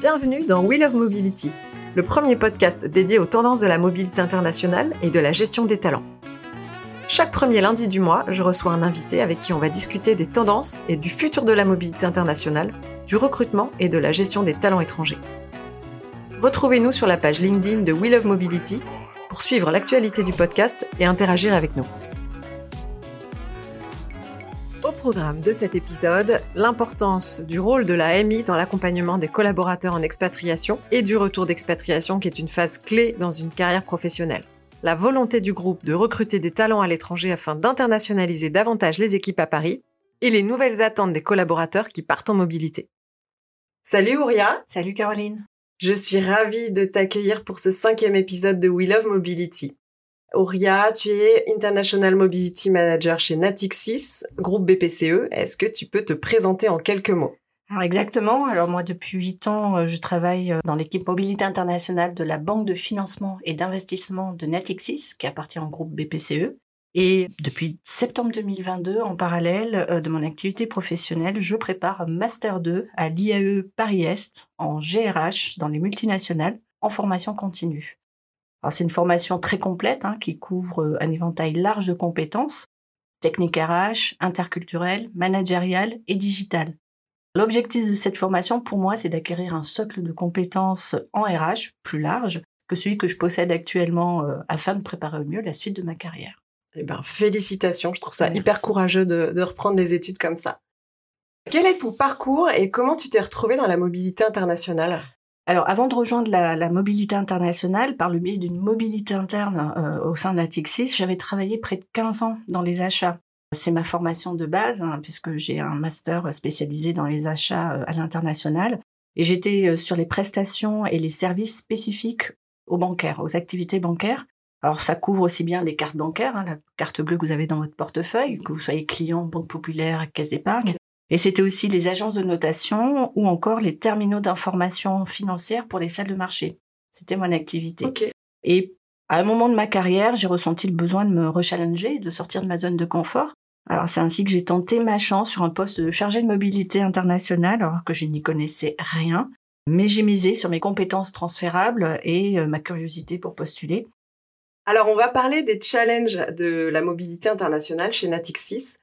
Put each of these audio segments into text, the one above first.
Bienvenue dans Wheel of Mobility, le premier podcast dédié aux tendances de la mobilité internationale et de la gestion des talents. Chaque premier lundi du mois, je reçois un invité avec qui on va discuter des tendances et du futur de la mobilité internationale, du recrutement et de la gestion des talents étrangers. Retrouvez-nous sur la page LinkedIn de Wheel of Mobility pour suivre l'actualité du podcast et interagir avec nous. Programme de cet épisode, l'importance du rôle de la MI dans l'accompagnement des collaborateurs en expatriation et du retour d'expatriation qui est une phase clé dans une carrière professionnelle. La volonté du groupe de recruter des talents à l'étranger afin d'internationaliser davantage les équipes à Paris et les nouvelles attentes des collaborateurs qui partent en mobilité. Salut Ouria Salut Caroline Je suis ravie de t'accueillir pour ce cinquième épisode de We Love Mobility. Auria, tu es International Mobility Manager chez Natixis, groupe BPCE. Est-ce que tu peux te présenter en quelques mots? Alors exactement. Alors moi, depuis huit ans, euh, je travaille euh, dans l'équipe mobilité internationale de la banque de financement et d'investissement de Natixis, qui appartient au groupe BPCE. Et depuis septembre 2022, en parallèle euh, de mon activité professionnelle, je prépare un Master 2 à l'IAE Paris-Est en GRH dans les multinationales en formation continue. Alors c'est une formation très complète hein, qui couvre un éventail large de compétences, technique RH, interculturelle, managériale et digitale. L'objectif de cette formation, pour moi, c'est d'acquérir un socle de compétences en RH plus large que celui que je possède actuellement euh, afin de préparer au mieux la suite de ma carrière. Eh ben, félicitations, je trouve ça hyper courageux de, de reprendre des études comme ça. Quel est ton parcours et comment tu t'es retrouvé dans la mobilité internationale? Alors, avant de rejoindre la, mobilité internationale, par le biais d'une mobilité interne euh, au sein de la TIC6, j'avais travaillé près de 15 ans dans les achats. C'est ma formation de base, hein, puisque j'ai un master spécialisé dans les achats euh, à l'international. Et j'étais euh, sur les prestations et les services spécifiques aux bancaires, aux activités bancaires. Alors ça couvre aussi bien les cartes bancaires, hein, la carte bleue que vous avez dans votre portefeuille, que vous soyez client, banque populaire, caisse d'épargne, et c'était aussi les agences de notation ou encore les terminaux d'information financière pour les salles de marché. C'était mon activité. Et à un moment de ma carrière, j'ai ressenti le besoin de me rechallenger, de sortir de ma zone de confort. Alors c'est ainsi que j'ai tenté ma chance sur un poste de chargé de mobilité internationale, alors que je n'y connaissais rien. Mais j'ai misé sur mes compétences transférables et euh, ma curiosité pour postuler. Alors on va parler des challenges de la mobilité internationale chez Natixis.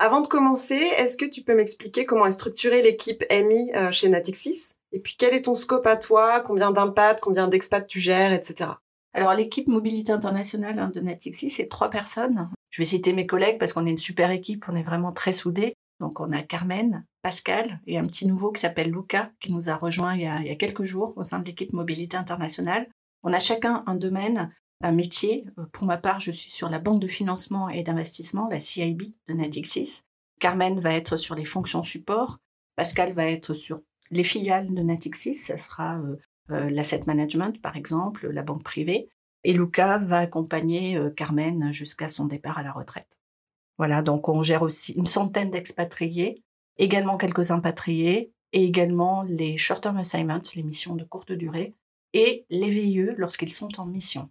Avant de commencer, est-ce que tu peux m'expliquer comment est structurée l'équipe MI euh, chez Natixis? Et puis quel est ton scope à toi? Combien d'impact Combien d'expats tu gères, etc. Alors l'équipe mobilité internationale hein, de Natixis, c'est trois personnes. Je vais citer mes collègues parce qu'on est une super équipe, on est vraiment très soudés. Donc on a Carmen, Pascal et un petit nouveau qui s'appelle Luca qui nous a rejoint il y a quelques jours au sein de l'équipe mobilité internationale. On a chacun un domaine un métier. Euh, pour ma part, je suis sur la banque de financement et d'investissement, la CIB de Natixis. Carmen va être sur les fonctions support. Pascal va être sur les filiales de Natixis. Ça sera euh, euh, l'asset management, par exemple, la banque privée. Et Luca va accompagner Carmen jusqu'à son départ à la retraite. Voilà, donc on gère aussi une centaine d'expatriés, également quelques impatriés, et également les short-term assignments, les missions de courte durée, et les VIE lorsqu'ils sont en mission.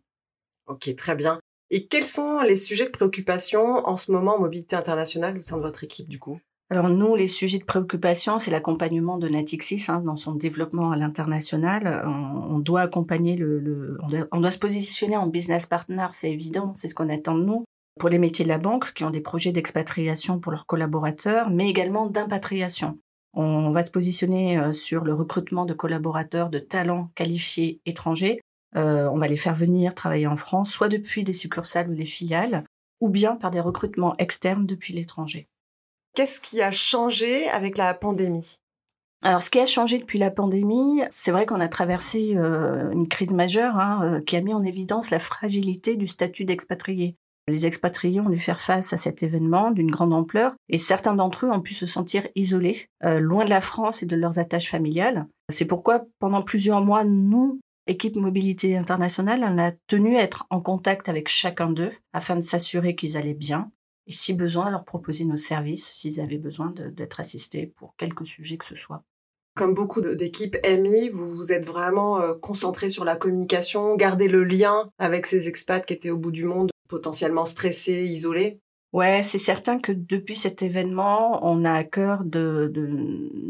Ok, très bien. Et quels sont les sujets de préoccupation en ce moment en mobilité internationale au sein de votre équipe du coup? Alors nous, les sujets de préoccupation, c'est l'accompagnement de Natixis hein, dans son développement à l'international. On, doit accompagner le, on, doit, se positionner en business partner, c'est évident, c'est ce qu'on attend de nous pour les métiers de la banque qui ont des projets d'expatriation pour leurs collaborateurs, mais également d'impatriation. On va se positionner euh, sur le recrutement de collaborateurs de talents qualifiés étrangers euh, on va les faire venir travailler en France, soit depuis des succursales ou des filiales, ou bien par des recrutements externes depuis l'étranger. Qu'est-ce qui a changé avec la pandémie? Alors, ce qui a changé depuis la pandémie, c'est vrai qu'on a traversé euh, une crise majeure hein, euh, qui a mis en évidence la fragilité du statut d'expatrié. Les expatriés ont dû faire face à cet événement d'une grande ampleur et certains d'entre eux ont pu se sentir isolés, loin de la France et de leurs attaches familiales. C'est pourquoi, pendant plusieurs mois, nous, Équipe Mobilité Internationale, on a tenu à être en contact avec chacun d'eux afin de s'assurer qu'ils allaient bien et si besoin, leur proposer nos services s'ils avaient besoin d'être assistés pour quelque sujet que ce soit. Comme beaucoup d'équipes MI, vous vous êtes vraiment euh, concentré sur la communication, garder le lien avec ces expats qui étaient au bout du monde, potentiellement stressés, isolés Ouais, c'est certain que depuis cet événement, on a à cœur de, de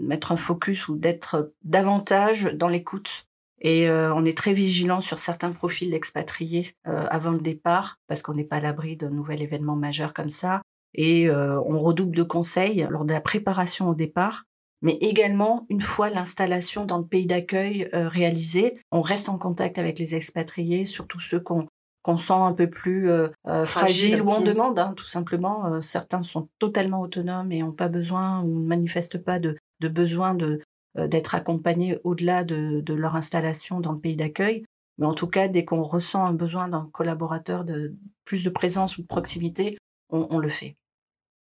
mettre un focus ou d'être davantage dans l'écoute. Et euh, on est très vigilant sur certains profils d'expatriés euh, avant le départ, parce qu'on n'est pas à l'abri d'un nouvel événement majeur comme ça. Et euh, on redouble de conseils lors de la préparation au départ, mais également une fois l'installation dans le pays d'accueil réalisée, on reste en contact avec les expatriés, surtout ceux qu'on qu'on sent un peu plus euh, euh fragile, ou en mm. demande, hein, tout simplement. Euh, certains sont totalement autonomes et n'ont pas besoin ou ne manifestent pas de, de besoin de d'être accompagnés au-delà de, de, leur installation dans le pays d'accueil. Mais en tout cas, dès qu'on ressent un besoin d'un collaborateur de plus de présence ou de proximité, on, on le fait.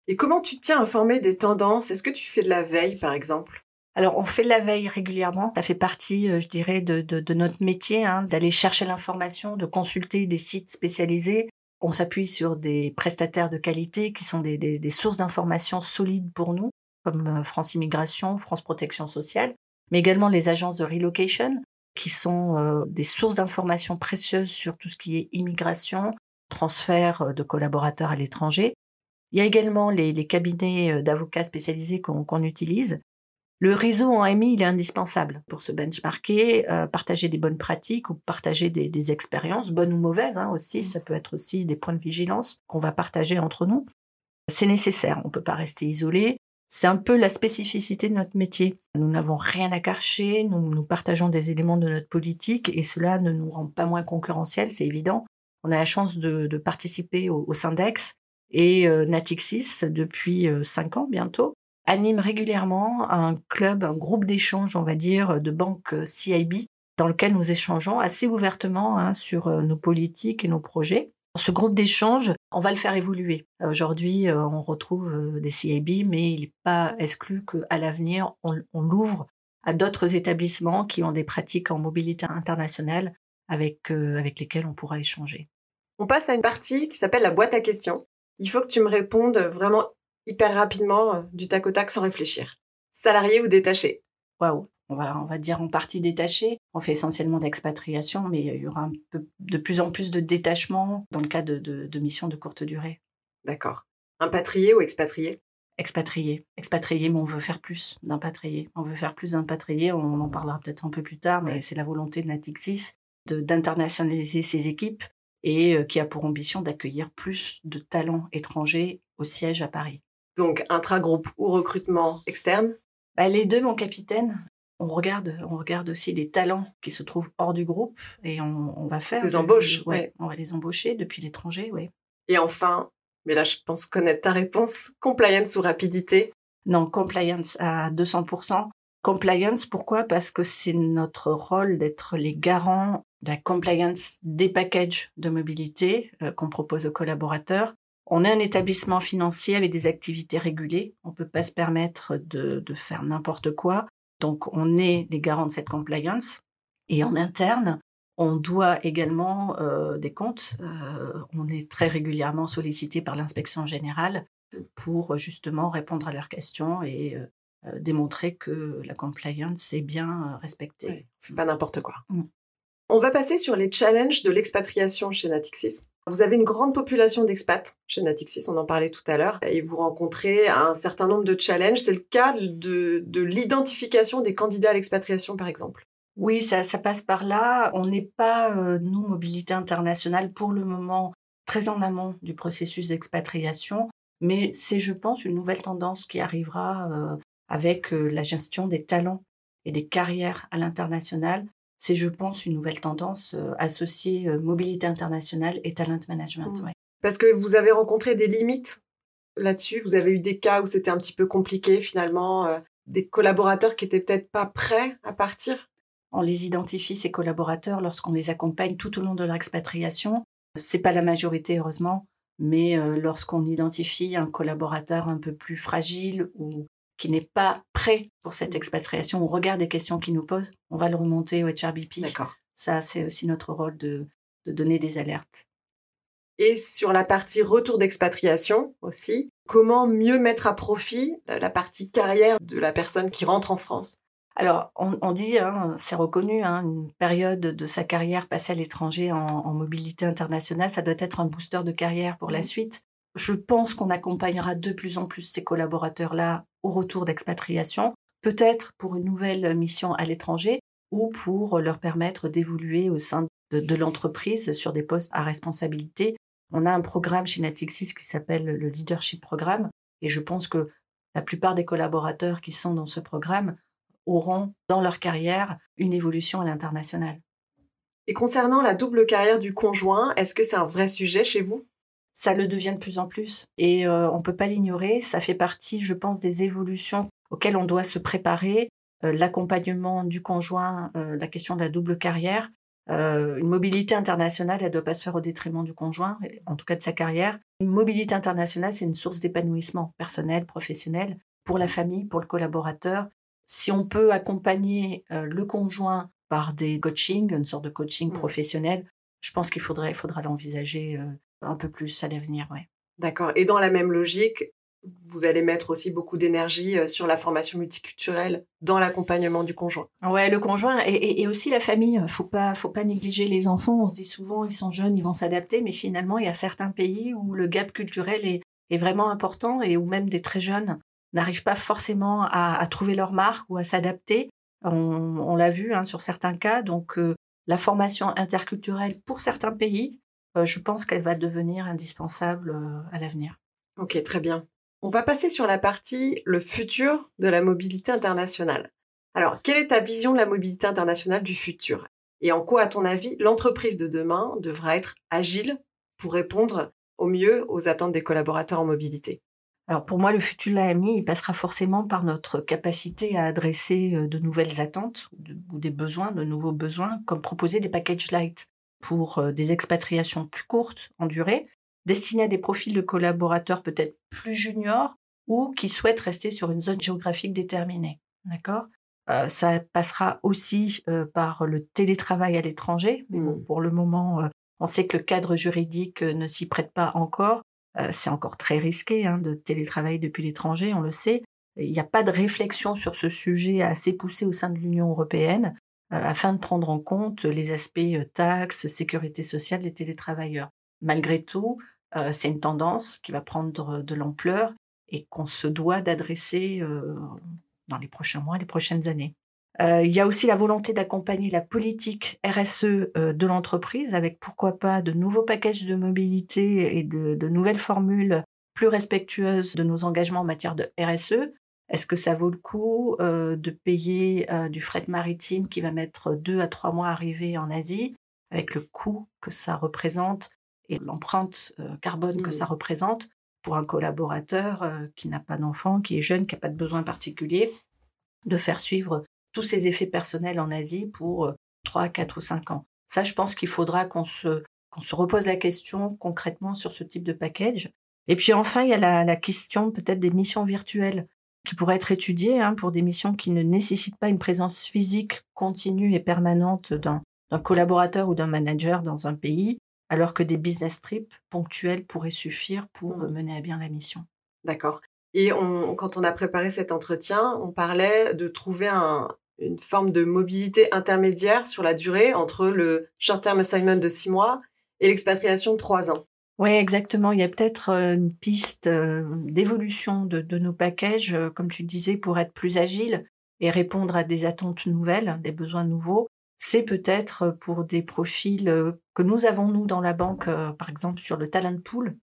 Et comment tu te tiens informé des tendances? Est-ce que tu fais de la veille, par exemple? Alors, on fait la veille régulièrement. Ça fait partie, euh, je dirais, de, de, notre métier, hein, d'aller chercher l'information, de consulter des sites spécialisés. On s'appuie sur des prestataires de qualité qui sont des, des, des sources d'informations solides pour nous, comme euh, France Immigration, France Protection Sociale, mais également les agences de relocation, qui sont euh, des sources d'informations précieuses sur tout ce qui est immigration, transfert de collaborateurs à l'étranger. Il y a également les, les cabinets d'avocats spécialisés qu'on utilise le réseau en MI, il est indispensable pour se benchmarker, euh, partager des bonnes pratiques ou partager des, expériences, bonnes ou mauvaises hein, aussi. Mmh. Ça peut être aussi des points de vigilance qu'on va partager entre nous. C'est nécessaire, on ne peut pas rester isolé. C'est un peu la spécificité de notre métier. Nous n'avons rien à cacher, nous, partageons des éléments de notre politique et cela ne nous rend pas moins concurrentiels, c'est évident. On a la chance de, participer au, Syndex et euh, Natixis depuis euh, cinq ans bientôt anime régulièrement un club, un groupe d'échange, on va dire, de banques euh, CIB, dans lequel nous échangeons assez ouvertement hein, sur nos politiques et nos projets. Ce groupe d'échange, on va le faire évoluer. Aujourd'hui, euh, on retrouve des CIB, mais il n'est pas exclu qu'à l'avenir, on, l'ouvre à d'autres établissements qui ont des pratiques en mobilité internationale avec, avec lesquels on pourra échanger. On passe à une partie qui s'appelle la boîte à questions. Il faut que tu me répondes vraiment hyper rapidement, euh, du tac au tac, sans réfléchir. Salarié ou détaché? Waouh, on va, on va dire en partie détaché. On fait essentiellement d'expatriation, mais il y aura un peu, de plus en plus de détachement dans le cas de, de, missions de courte durée. D'accord. Impatrié ou expatrié? Expatrié. Expatrié, mais on veut faire plus d'impatrié. On veut faire plus d'impatrié, on en parlera peut-être un peu plus tard, mais c'est la volonté de Natixis d'internationaliser ses équipes et euh, qui a pour ambition d'accueillir plus de talents étrangers au siège à Paris. Donc intra-groupe ou recrutement externe? Bah, Les deux, mon capitaine. On regarde, on regarde aussi les talents qui se trouvent hors du groupe et on, va faire des embauches. Ouais, on va les embaucher depuis l'étranger, oui. Et enfin, mais là je pense connaître ta réponse, compliance ou rapidité? Non, compliance à 200%. Compliance, pourquoi? Parce que c'est notre rôle d'être les garants de la compliance des packages de mobilité euh, qu'on propose aux collaborateurs on est un établissement financier avec des activités régulées. On ne peut pas se permettre de, faire n'importe quoi. Donc, on est les garants de cette compliance. Et en interne, on doit également euh, des comptes. Euh, on est très régulièrement sollicité par l'inspection générale pour justement répondre à leurs questions et euh, démontrer que la compliance est bien respectée. pas n'importe quoi. Mm. On va passer sur les challenges de l'expatriation chez Natixis. Vous avez une grande population d'expats chez Natixis, on en parlait tout à l'heure, et vous rencontrez un certain nombre de challenges. C'est le cas de, l'identification des candidats à l'expatriation, par exemple? Oui, ça, passe par là. On n'est pas, euh, nous, mobilité internationale, pour le moment, très en amont du processus d'expatriation, mais c'est, je pense, une nouvelle tendance qui arrivera euh, avec euh, la gestion des talents et des carrières à l'international c'est, je pense, une nouvelle tendance euh, associée euh, mobilité internationale et talent management. Mmh. Parce que vous avez rencontré des limites là-dessus? Vous avez eu des cas où c'était un petit peu compliqué finalement, euh, des collaborateurs qui étaient peut-être pas prêts à partir? On les identifie ces collaborateurs lorsqu'on les accompagne tout au long de leur expatriation. C'est pas la majorité heureusement, mais lorsqu'on identifie un collaborateur un peu plus fragile ou qui n'est pas prêt pour cette expatriation, on regarde des questions qu'il nous pose, on va le remonter au HRBP. D'accord. Ça, c'est aussi notre rôle de, de donner des alertes. Et sur la partie retour d'expatriation aussi, comment mieux mettre à profit la partie carrière de la personne qui rentre en France? Alors, on, dit, hein, c'est reconnu, hein, une période de sa carrière passée à l'étranger en, mobilité internationale, ça doit être un booster de carrière pour la mmh. suite. Je pense qu'on accompagnera de plus en plus ces collaborateurs-là au retour d'expatriation, peut-être pour une nouvelle mission à l'étranger ou pour leur permettre d'évoluer au sein de, l'entreprise sur des postes à responsabilité. On a un programme chez Natixis qui s'appelle le Leadership Programme et je pense que la plupart des collaborateurs qui sont dans ce programme auront dans leur carrière une évolution à l'international. Et concernant la double carrière du conjoint, est-ce que c'est un vrai sujet chez vous? Ça le devient de plus en plus et euh, on peut pas l'ignorer. Ça fait partie, je pense, des évolutions auxquelles on doit se préparer. Euh, l'accompagnement du conjoint, euh, la question de la double carrière, une mobilité internationale, elle doit pas se faire au détriment du conjoint, en tout cas de sa carrière. Une mobilité internationale, c'est une source d'épanouissement personnel, professionnel, pour la famille, pour le collaborateur. Si on peut accompagner le conjoint par des coachings, une sorte de coaching mmh. professionnel, je pense qu'il faudrait, faudra l'envisager un peu plus à l'avenir, ouais. D'accord. Et dans la même logique, vous allez mettre aussi beaucoup d'énergie sur la formation multiculturelle dans l'accompagnement du conjoint? Ouais, le conjoint et, aussi la famille. Faut pas, faut pas négliger les enfants. On se dit souvent, ils sont jeunes, ils vont s'adapter, mais finalement, il y a certains pays où le gap culturel est, est vraiment important et où même des très jeunes n'arrivent pas forcément à, trouver leur marque ou à s'adapter. On, l'a vu hein, sur certains cas. Donc, euh, la formation interculturelle pour certains pays je pense qu'elle va devenir indispensable euh, à l'avenir. Ok, très bien. On va passer sur la partie le futur de la mobilité internationale. Alors, quelle est ta vision de la mobilité internationale du futur? Et en quoi, à ton avis, l'entreprise de demain devra être agile pour répondre au mieux aux attentes des collaborateurs en mobilité? Alors pour moi, le futur de l'AMI, il passera forcément par notre capacité à adresser euh, de nouvelles attentes ou des besoins, de nouveaux besoins, comme proposer des packages light pour euh, des expatriations plus courtes en durée, destinées à des profils de collaborateurs peut-être plus juniors ou qui souhaitent rester sur une zone géographique déterminée. D'accord? Euh, Ça passera aussi euh, par le télétravail à l'étranger. Mais bon, mmh. pour le moment, on sait que le cadre juridique ne s'y prête pas encore. c'est encore très risqué hein, de télétravailler depuis l'étranger, on le sait. Il n'y a pas de réflexion sur ce sujet assez poussé au sein de l'Union européenne. Euh, afin de prendre en compte les aspects euh, taxes, sécurité sociale des télétravailleurs. Malgré tout, euh, c'est une tendance qui va prendre de l'ampleur et qu'on se doit d'adresser dans les prochains mois, les prochaines années. il y a aussi la volonté d'accompagner la politique RSE de l'entreprise avec pourquoi pas de nouveaux packages de mobilité et de nouvelles formules plus respectueuses de nos engagements en matière de RSE, est-ce que ça vaut le coup euh, de payer euh, du fret maritime qui va mettre deux à trois mois à arriver en Asie, avec le coût que ça représente et l'empreinte euh, carbone que ça mmh. représente pour un collaborateur qui n'a pas d'enfant, qui est jeune, qui n'a pas de besoin particulier, de faire suivre tous ses effets personnels en Asie pour trois, quatre ou cinq ans? Ça, je pense qu'il faudra qu'on se, qu'on se repose la question concrètement sur ce type de package. Et puis enfin, il y a la, la question peut-être des missions virtuelles qui pourraient être étudiées hein, pour des missions qui ne nécessitent pas une présence physique continue et permanente d'un collaborateur ou d'un manager dans un pays, alors que des business trips ponctuels pourraient suffire pour mmh. mener à bien la mission. D'accord. Et on, quand on a préparé cet entretien, on parlait de trouver un, une forme de mobilité intermédiaire sur la durée entre le short-term assignment de six mois et l'expatriation de trois ans. Oui, exactement. Il y a peut-être euh, une piste euh, d'évolution de, nos packages, euh, comme tu disais, pour être plus agile et répondre à des attentes nouvelles, des besoins nouveaux. C'est peut-être pour des profils que nous avons, nous, dans la banque, par exemple, sur le talent pool,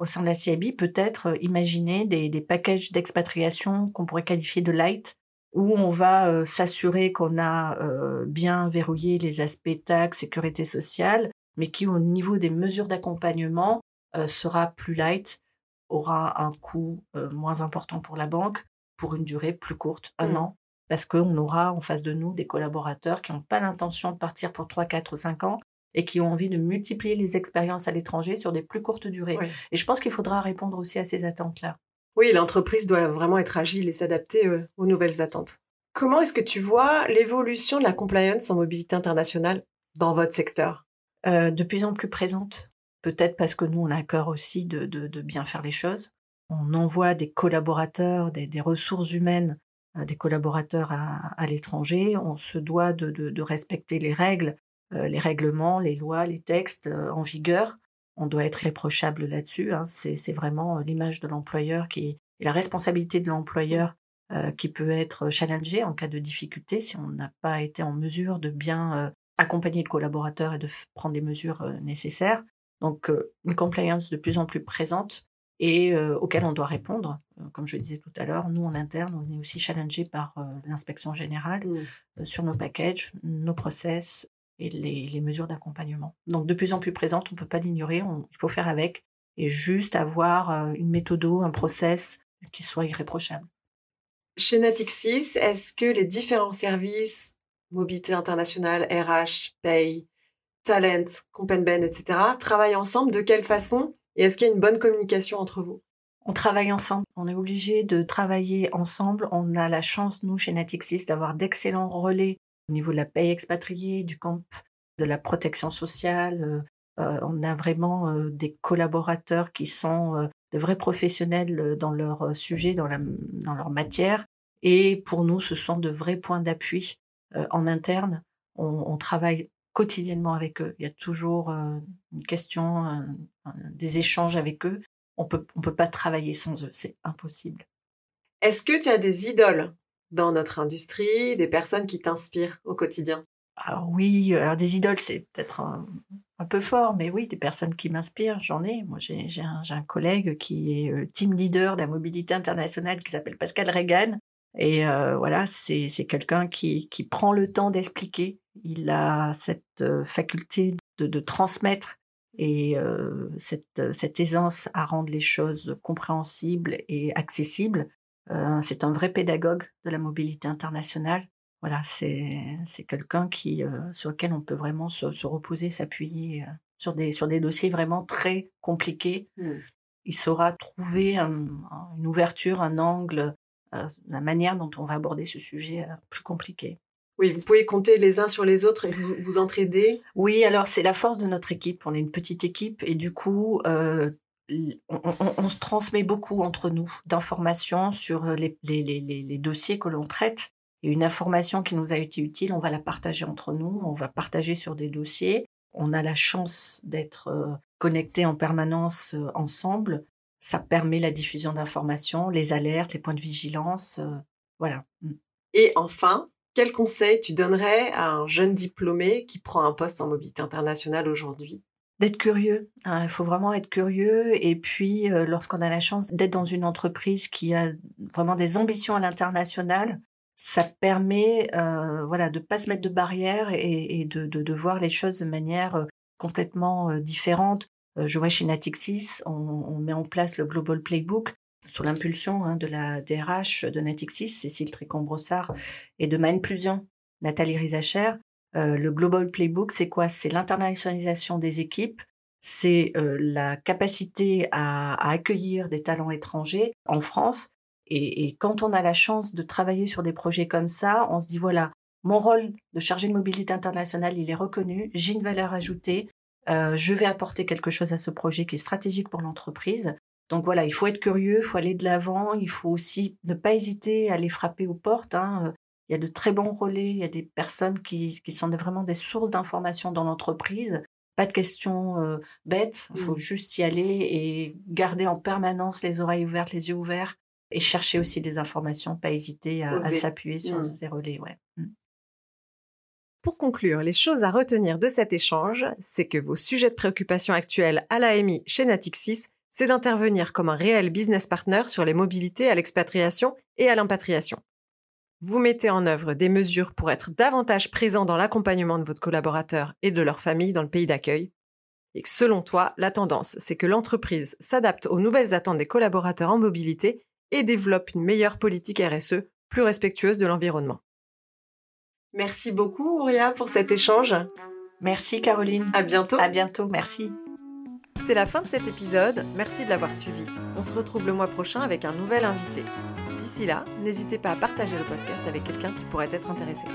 au sein de la CIB, peut-être imaginer des, des packages d'expatriation qu'on pourrait qualifier de light, où on va s'assurer qu'on a bien verrouillé les aspects taxes, sécurité sociale, mais qui au niveau des mesures d'accompagnement euh, sera plus light, aura un coût euh, moins important pour la banque pour une durée plus courte, un mmh. an, parce qu'on aura en face de nous des collaborateurs qui n'ont pas l'intention de partir pour 3, 4 ou 5 ans et qui ont envie de multiplier les expériences à l'étranger sur des plus courtes durées. Et je pense qu'il faudra répondre aussi à ces attentes-là. Oui, l'entreprise doit vraiment être agile et s'adapter euh, aux nouvelles attentes. Comment est-ce que tu vois l'évolution de la compliance en mobilité internationale dans votre secteur? Euh, de plus en plus présente. Peut-être parce que nous, on a cœur aussi de, bien faire les choses. On envoie des collaborateurs, des, ressources humaines, euh, des collaborateurs à, l'étranger. On se doit de, respecter les règles, euh, les règlements, les lois, les textes en vigueur. on doit être réprochable là-dessus. Hein. C'est vraiment l'image de l'employeur qui et la responsabilité de l'employeur qui peut être challengée en cas de difficulté si on n'a pas été en mesure de bien accompagner le collaborateur et de prendre les mesures euh, nécessaires. Donc une compliance de plus en plus présente et auquel on doit répondre. Comme je disais tout à l'heure, nous en interne, on est aussi challengé par l'inspection générale mmh. sur nos packages, nos process et les, les mesures d'accompagnement. Donc de plus en plus présente, on ne peut pas l'ignorer, il faut faire avec et juste avoir une méthode, un process qui soit irréprochable. Chez Natixis, est-ce que les différents services, mobilité internationale, RH, paye, talent, Compenben, etc., travaillent ensemble De quelle façon Et est-ce qu'il y a une bonne communication entre vous? On travaille ensemble. On est obligé de travailler ensemble. On a la chance, nous, chez Natixis, d'avoir d'excellents relais au niveau de la paye expatriée, du camp de la protection sociale, euh, on a vraiment euh, des collaborateurs qui sont euh, de vrais professionnels dans leur sujet, dans leur matière. Et pour nous, ce sont de vrais points d'appui en interne. On, travaille quotidiennement avec eux. Il y a toujours une question, des échanges avec eux. On peut, on peut pas travailler sans eux. C'est impossible. Est-ce que tu as des idoles dans notre industrie, des personnes qui t'inspirent au quotidien? Alors oui, alors des idoles, c'est peut-être un, un peu fort, mais oui, des personnes qui m'inspirent, j'en ai. Moi, j'ai un, un, collègue qui est euh, team leader de la mobilité internationale qui s'appelle Pascal Regan. Et euh, voilà, c'est quelqu'un qui, qui prend le temps d'expliquer. Il a cette euh, faculté de, de, transmettre et euh, cette, cette aisance à rendre les choses compréhensibles et accessibles. Euh, c'est un vrai pédagogue de la mobilité internationale voilà, c'est quelqu'un qui euh, sur lequel on peut vraiment se, reposer, s'appuyer euh, sur des sur des dossiers vraiment très compliqués. Mmh. Il saura trouver une ouverture, un angle, euh, la manière dont on va aborder ce sujet plus compliqué. Oui, vous pouvez compter les uns sur les autres et vous, vous entraider. Oui, alors c'est la force de notre équipe. On est une petite équipe et du coup, on, se transmet beaucoup entre nous d'informations sur les, les, les, les, dossiers que l'on traite une information qui nous a été utile, on va la partager entre nous, on va partager sur des dossiers. On a la chance d'être euh, connectés en permanence euh, ensemble. Ça permet la diffusion d'informations, les alertes, les points de vigilance. Euh, voilà. Mm. Et enfin, quel conseil tu donnerais à un jeune diplômé qui prend un poste en mobilité internationale aujourd'hui? D'être curieux. Hein, il faut vraiment être curieux. Et puis, lorsqu'on a la chance d'être dans une entreprise qui a vraiment des ambitions à l'international, ça permet euh, voilà de pas se mettre de barrières et, de, de, de, voir les choses de manière euh, complètement euh, différente. Euh, je vois chez Natixis, on, on, met en place le Global Playbook sous l'impulsion hein, de la DRH de Natixis, Cécile Tricon-Brossard, et de ma Plusion, Nathalie Rizacher. le Global Playbook, c'est quoi? C'est l'internationalisation des équipes, c'est la capacité à, à accueillir des talents étrangers en France et, et, quand on a la chance de travailler sur des projets comme ça, on se dit voilà, mon rôle de chargé de mobilité internationale, il est reconnu, j'ai une valeur ajoutée, euh, je vais apporter quelque chose à ce projet qui est stratégique pour l'entreprise. Donc voilà, il faut être curieux, il faut aller de l'avant, il faut aussi ne pas hésiter à aller frapper aux portes. Hein. Il y a de très bons relais, il y a des personnes qui, qui sont vraiment des sources d'informations dans l'entreprise. Pas de questions euh, bêtes, il faut mmh. juste y aller et garder en permanence les oreilles ouvertes, les yeux ouverts et chercher aussi des informations, pas hésiter à, s'appuyer sur mmh. ces relais. Ouais. Mmh. Pour conclure, les choses à retenir de cet échange, c'est que vos sujets de préoccupation actuels à l'AMI chez Natixis, c'est d'intervenir comme un réel business partner sur les mobilités à l'expatriation et à l'impatriation. Vous mettez en œuvre des mesures pour être davantage présent dans l'accompagnement de votre collaborateur et de leur famille dans le pays d'accueil. Et selon toi, la tendance, c'est que l'entreprise s'adapte aux nouvelles attentes des collaborateurs en mobilité et développe une meilleure politique RSE plus respectueuse de l'environnement. Merci beaucoup, Ouria, pour cet échange. Merci, Caroline. À bientôt. À bientôt, merci. C'est la fin de cet épisode. Merci de l'avoir suivi. On se retrouve le mois prochain avec un nouvel invité. D'ici là, n'hésitez pas à partager le podcast avec quelqu'un qui pourrait être intéressé.